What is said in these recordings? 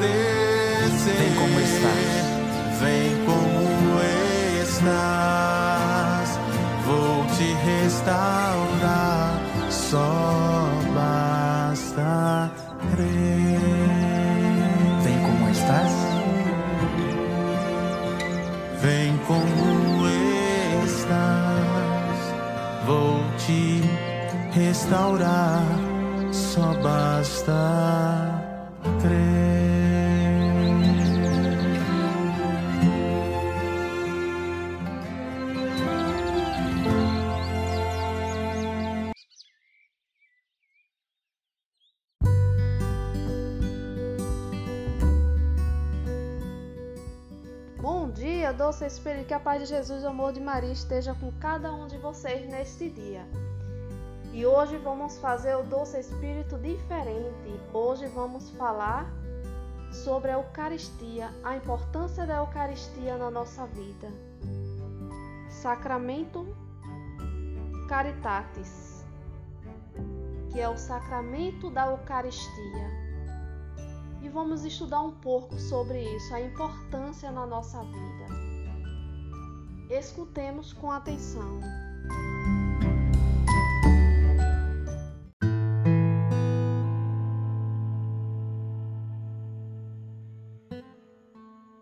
abastecer. Vem como estás. Vem como estás, vou te restaurar. Só basta crer. Vem como estás. Vem como estás, vou te restaurar. Só basta crer. Dia, doce Espírito, que a paz de Jesus e o amor de Maria esteja com cada um de vocês neste dia. E hoje vamos fazer o doce Espírito diferente. Hoje vamos falar sobre a Eucaristia, a importância da Eucaristia na nossa vida. Sacramento Caritatis, que é o sacramento da Eucaristia e vamos estudar um pouco sobre isso, a importância na nossa vida. Escutemos com atenção.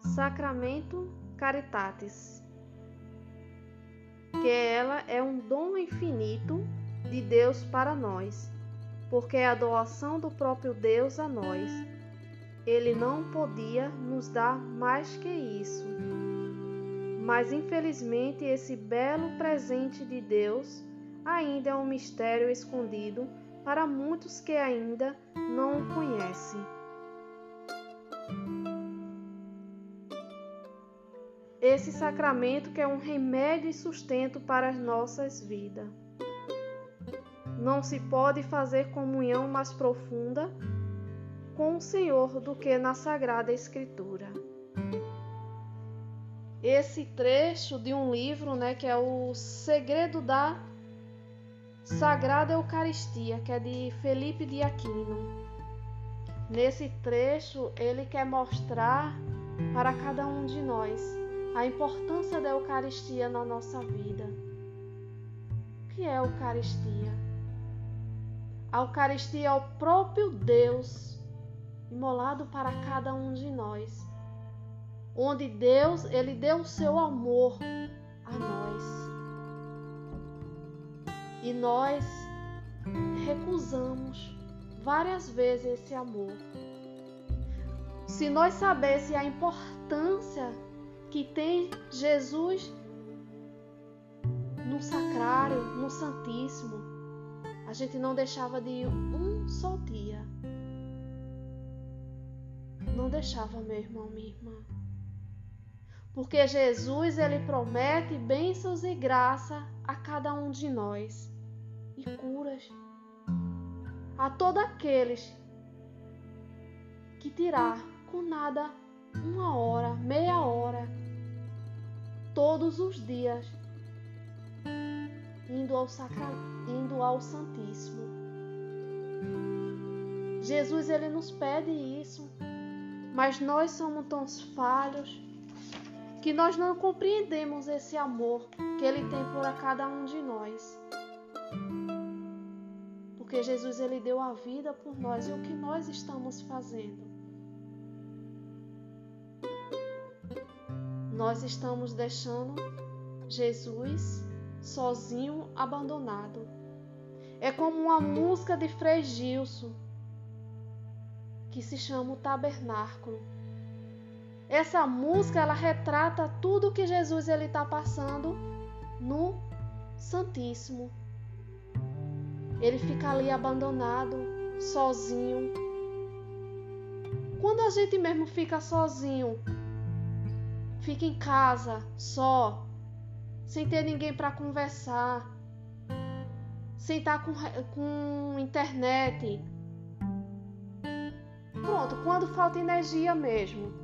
Sacramento Caritatis, que ela é um dom infinito de Deus para nós, porque é a doação do próprio Deus a nós ele não podia nos dar mais que isso. Mas infelizmente esse belo presente de Deus ainda é um mistério escondido para muitos que ainda não o conhecem. Esse sacramento que é um remédio e sustento para as nossas vidas. Não se pode fazer comunhão mais profunda com o Senhor do que na Sagrada Escritura. Esse trecho de um livro, né, que é o Segredo da Sagrada Eucaristia, que é de Felipe de Aquino. Nesse trecho, ele quer mostrar para cada um de nós a importância da Eucaristia na nossa vida. O que é a Eucaristia? A Eucaristia é o próprio Deus imolado para cada um de nós. Onde Deus, ele deu o seu amor a nós. E nós recusamos várias vezes esse amor. Se nós sabéssemos a importância que tem Jesus no sacrário, no Santíssimo, a gente não deixava de ir um só dia não deixava meu irmão, minha irmã. Porque Jesus ele promete bênçãos e graça a cada um de nós e curas a todos aqueles que tirar com nada uma hora, meia hora, todos os dias, indo ao, sacra... indo ao Santíssimo. Jesus ele nos pede isso mas nós somos tão falhos que nós não compreendemos esse amor que ele tem por cada um de nós. Porque Jesus ele deu a vida por nós e o que nós estamos fazendo? Nós estamos deixando Jesus sozinho, abandonado. É como uma música de Frei Gilson que se chama o Tabernáculo. Essa música ela retrata tudo que Jesus ele está passando no Santíssimo. Ele fica ali abandonado, sozinho. Quando a gente mesmo fica sozinho, fica em casa, só, sem ter ninguém para conversar, sem estar tá com, com internet, Pronto, quando falta energia mesmo,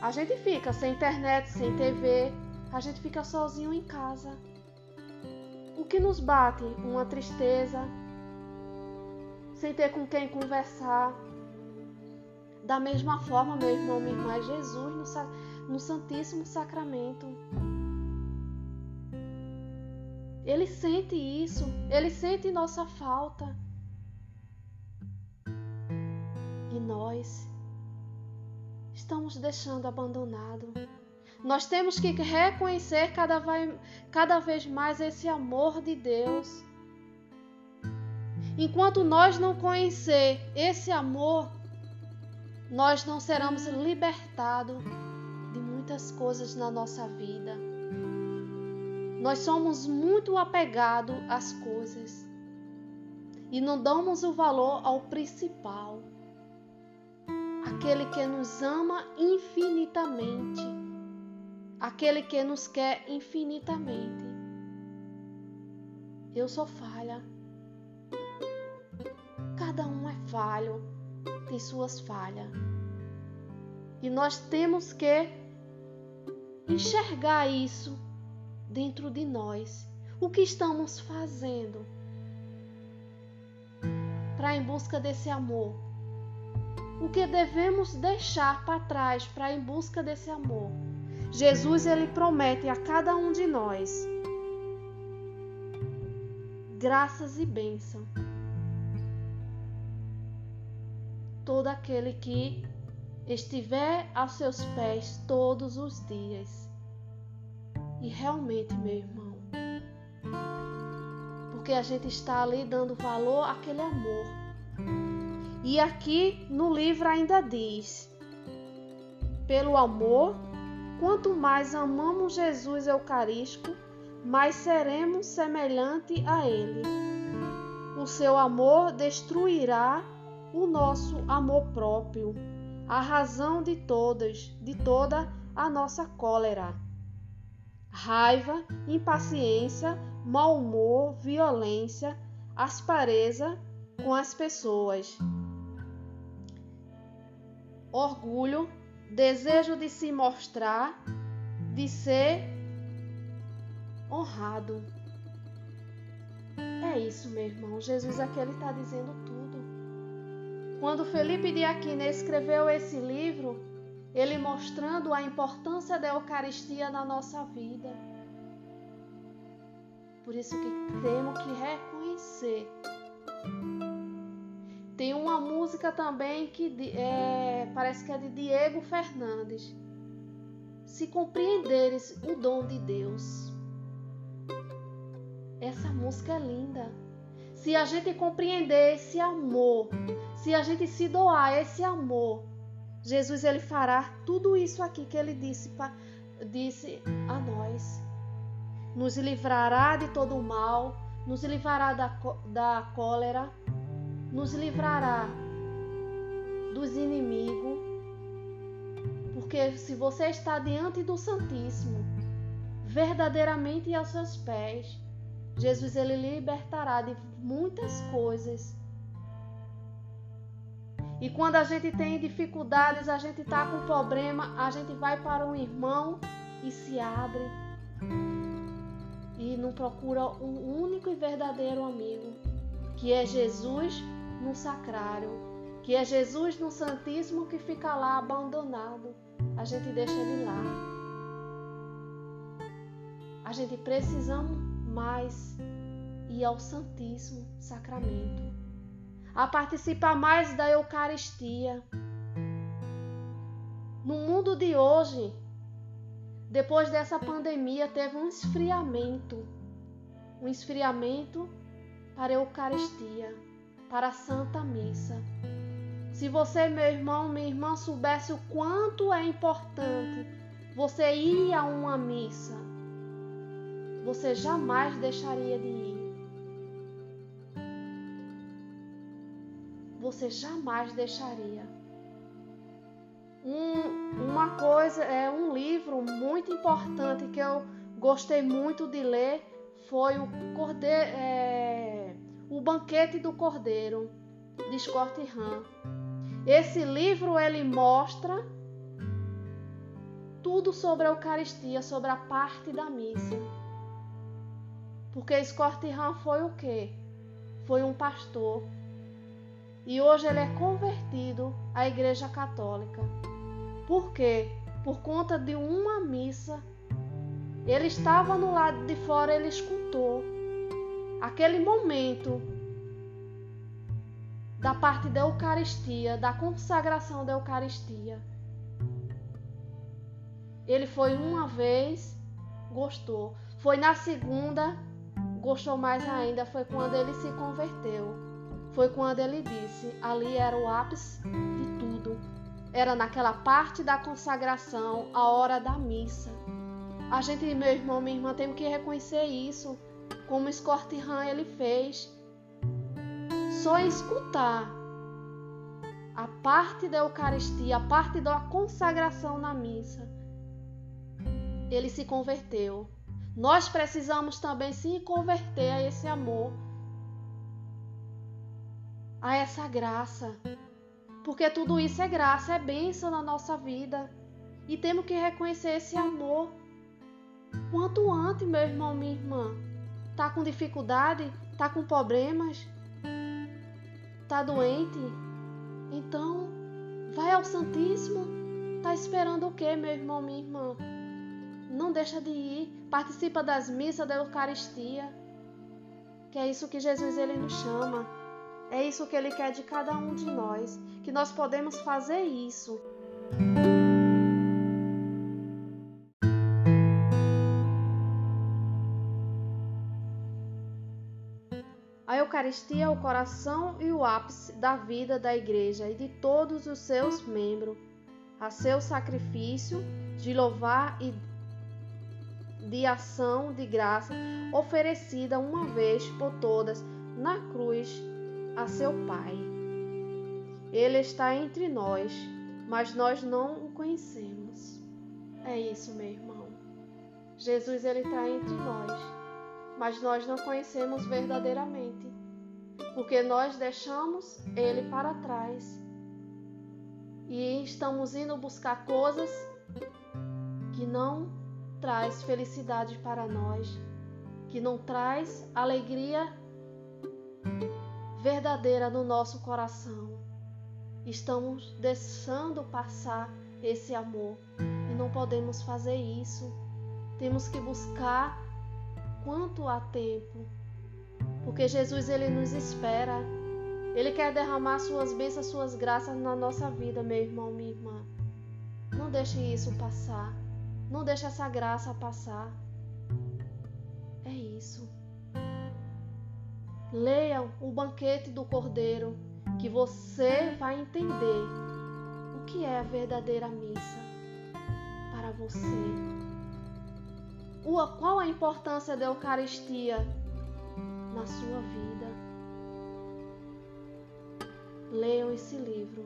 a gente fica sem internet, sem TV, a gente fica sozinho em casa. O que nos bate? Uma tristeza, sem ter com quem conversar. Da mesma forma, meu irmão, minha irmã, é Jesus no, no Santíssimo Sacramento. Ele sente isso, ele sente nossa falta. E nós estamos deixando abandonado. Nós temos que reconhecer cada vez, cada vez mais esse amor de Deus. Enquanto nós não conhecer esse amor, nós não seremos libertados de muitas coisas na nossa vida. Nós somos muito apegados às coisas e não damos o valor ao principal, aquele que nos ama infinitamente, aquele que nos quer infinitamente. Eu sou falha. Cada um é falho, tem suas falhas. E nós temos que enxergar isso dentro de nós. O que estamos fazendo para em busca desse amor? O que devemos deixar para trás para em busca desse amor? Jesus ele promete a cada um de nós graças e bênção. Todo aquele que estiver aos seus pés todos os dias e realmente, meu irmão, porque a gente está ali dando valor àquele amor. E aqui no livro ainda diz: pelo amor, quanto mais amamos Jesus Eucarístico, mais seremos semelhante a Ele. O seu amor destruirá o nosso amor próprio, a razão de todas, de toda a nossa cólera raiva, impaciência, mau humor, violência, aspareza com as pessoas, orgulho, desejo de se mostrar, de ser honrado. É isso, meu irmão. Jesus aqui ele está dizendo tudo. Quando Felipe de Aquino escreveu esse livro, ele mostrando a importância da Eucaristia na nossa vida. Por isso que temos que reconhecer. Música também que é, parece que é de Diego Fernandes. Se compreenderes o dom de Deus. Essa música é linda. Se a gente compreender esse amor, se a gente se doar esse amor, Jesus ele fará tudo isso aqui que ele disse, disse a nós. Nos livrará de todo o mal, nos livrará da, da cólera, nos livrará dos inimigos. Porque se você está diante do Santíssimo, verdadeiramente aos seus pés, Jesus ele libertará de muitas coisas e quando a gente tem dificuldades, a gente está com problema, a gente vai para um irmão e se abre. E não procura um único e verdadeiro amigo, que é Jesus no sacrário, que é Jesus no Santíssimo que fica lá abandonado. A gente deixa ele lá. A gente precisamos mais ir ao Santíssimo Sacramento a participar mais da Eucaristia. No mundo de hoje, depois dessa pandemia, teve um esfriamento um esfriamento para a Eucaristia, para a Santa Missa. Se você, meu irmão, minha irmã, soubesse o quanto é importante você ir a uma missa, você jamais deixaria de ir. você jamais deixaria. Um, uma coisa, é um livro muito importante que eu gostei muito de ler foi o, Cordeiro, é, o Banquete do Cordeiro. de Scott Hahn. Esse livro ele mostra tudo sobre a Eucaristia, sobre a parte da missa. Porque Scott Hahn foi o quê? Foi um pastor. E hoje ele é convertido à Igreja Católica. Por quê? Por conta de uma missa. Ele estava no lado de fora, ele escutou aquele momento da parte da Eucaristia, da consagração da Eucaristia. Ele foi uma vez, gostou. Foi na segunda, gostou mais ainda. Foi quando ele se converteu. Foi quando ele disse: ali era o ápice de tudo. Era naquela parte da consagração, a hora da missa. A gente, meu irmão, minha irmã, temos que reconhecer isso, como Scott Hahn ele fez. Só escutar a parte da Eucaristia, a parte da consagração na missa, ele se converteu. Nós precisamos também se converter a esse amor, a essa graça. Porque tudo isso é graça, é bênção na nossa vida. E temos que reconhecer esse amor. Quanto antes, meu irmão, minha irmã, tá com dificuldade, tá com problemas, tá doente, então vai ao Santíssimo. Tá esperando o quê, meu irmão, minha irmã? Não deixa de ir, participa das missas da Eucaristia. Que é isso que Jesus ele nos chama. É isso que ele quer de cada um de nós, que nós podemos fazer isso. Eucaristia é o coração e o ápice da vida da igreja e de todos os seus membros. A seu sacrifício de louvar e de ação de graça oferecida uma vez por todas na cruz a seu Pai. Ele está entre nós, mas nós não o conhecemos. É isso, meu irmão. Jesus ele está entre nós, mas nós não conhecemos verdadeiramente, porque nós deixamos ele para trás e estamos indo buscar coisas que não traz felicidade para nós, que não traz alegria verdadeira no nosso coração. Estamos deixando passar esse amor e não podemos fazer isso. Temos que buscar quanto há tempo, porque Jesus ele nos espera. Ele quer derramar suas bênçãos, suas graças na nossa vida, meu irmão, minha irmã. Não deixe isso passar. Não deixe essa graça passar. É isso. Leiam o banquete do Cordeiro, que você vai entender o que é a verdadeira missa para você. Qual a importância da Eucaristia na sua vida? Leiam esse livro.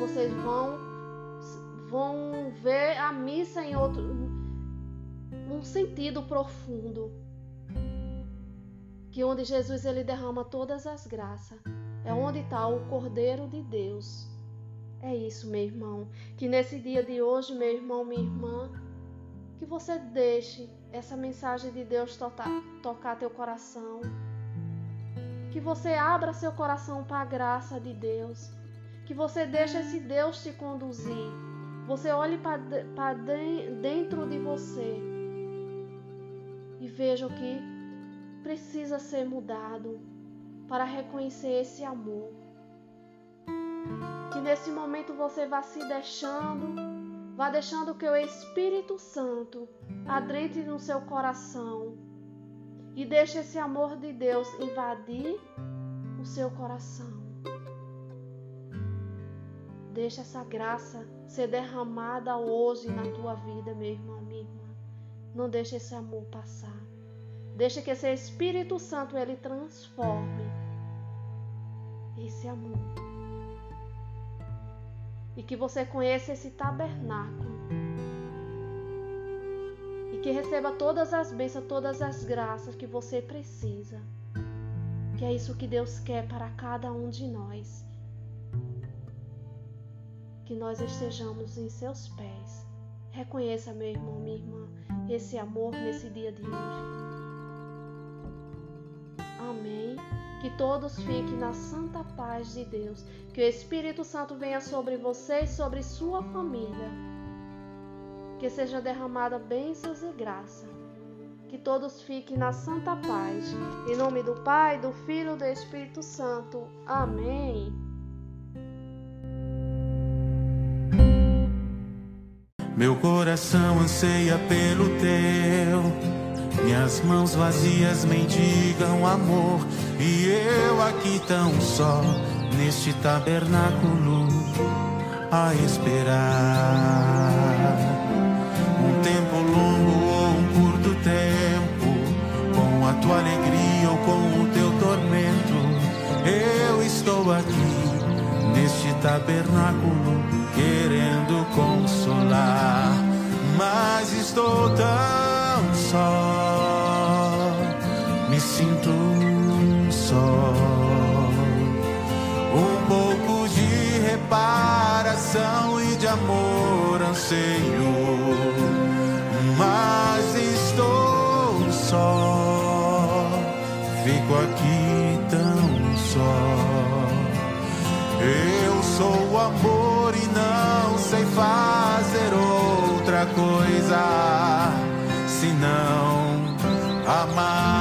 Vocês vão vão ver a missa em outro um sentido profundo que onde Jesus ele derrama todas as graças é onde está o Cordeiro de Deus é isso meu irmão que nesse dia de hoje meu irmão minha irmã que você deixe essa mensagem de Deus tocar, tocar teu coração. Que você abra seu coração para a graça de Deus. Que você deixe esse Deus te conduzir. Você olhe para dentro de você e veja o que precisa ser mudado para reconhecer esse amor. Que nesse momento você vá se deixando, vá deixando que o Espírito Santo adentre no seu coração e deixe esse amor de Deus invadir o seu coração. Deixa essa graça ser derramada hoje na tua vida, meu irmão, minha irmã. Não deixe esse amor passar. Deixa que esse Espírito Santo ele transforme esse amor. E que você conheça esse tabernáculo. E que receba todas as bênçãos, todas as graças que você precisa. Que é isso que Deus quer para cada um de nós. Que nós estejamos em seus pés. Reconheça, meu irmão, minha irmã, esse amor nesse dia de hoje. Amém. Que todos fiquem na santa paz de Deus. Que o Espírito Santo venha sobre você e sobre sua família. Que seja derramada bênçãos e graça. Que todos fiquem na santa paz. Em nome do Pai, do Filho e do Espírito Santo. Amém. Meu coração anseia pelo teu. Minhas mãos vazias mendigam amor, e eu aqui tão só, neste tabernáculo, a esperar. Um tempo longo ou um curto tempo, com a tua alegria ou com o teu tormento, eu estou aqui, neste tabernáculo, querendo consolar, mas estou tão só me sinto só. Um pouco de reparação e de amor anseio, mas estou só. Fico aqui tão só. Eu sou o amor e não sei fazer outra coisa senão amar.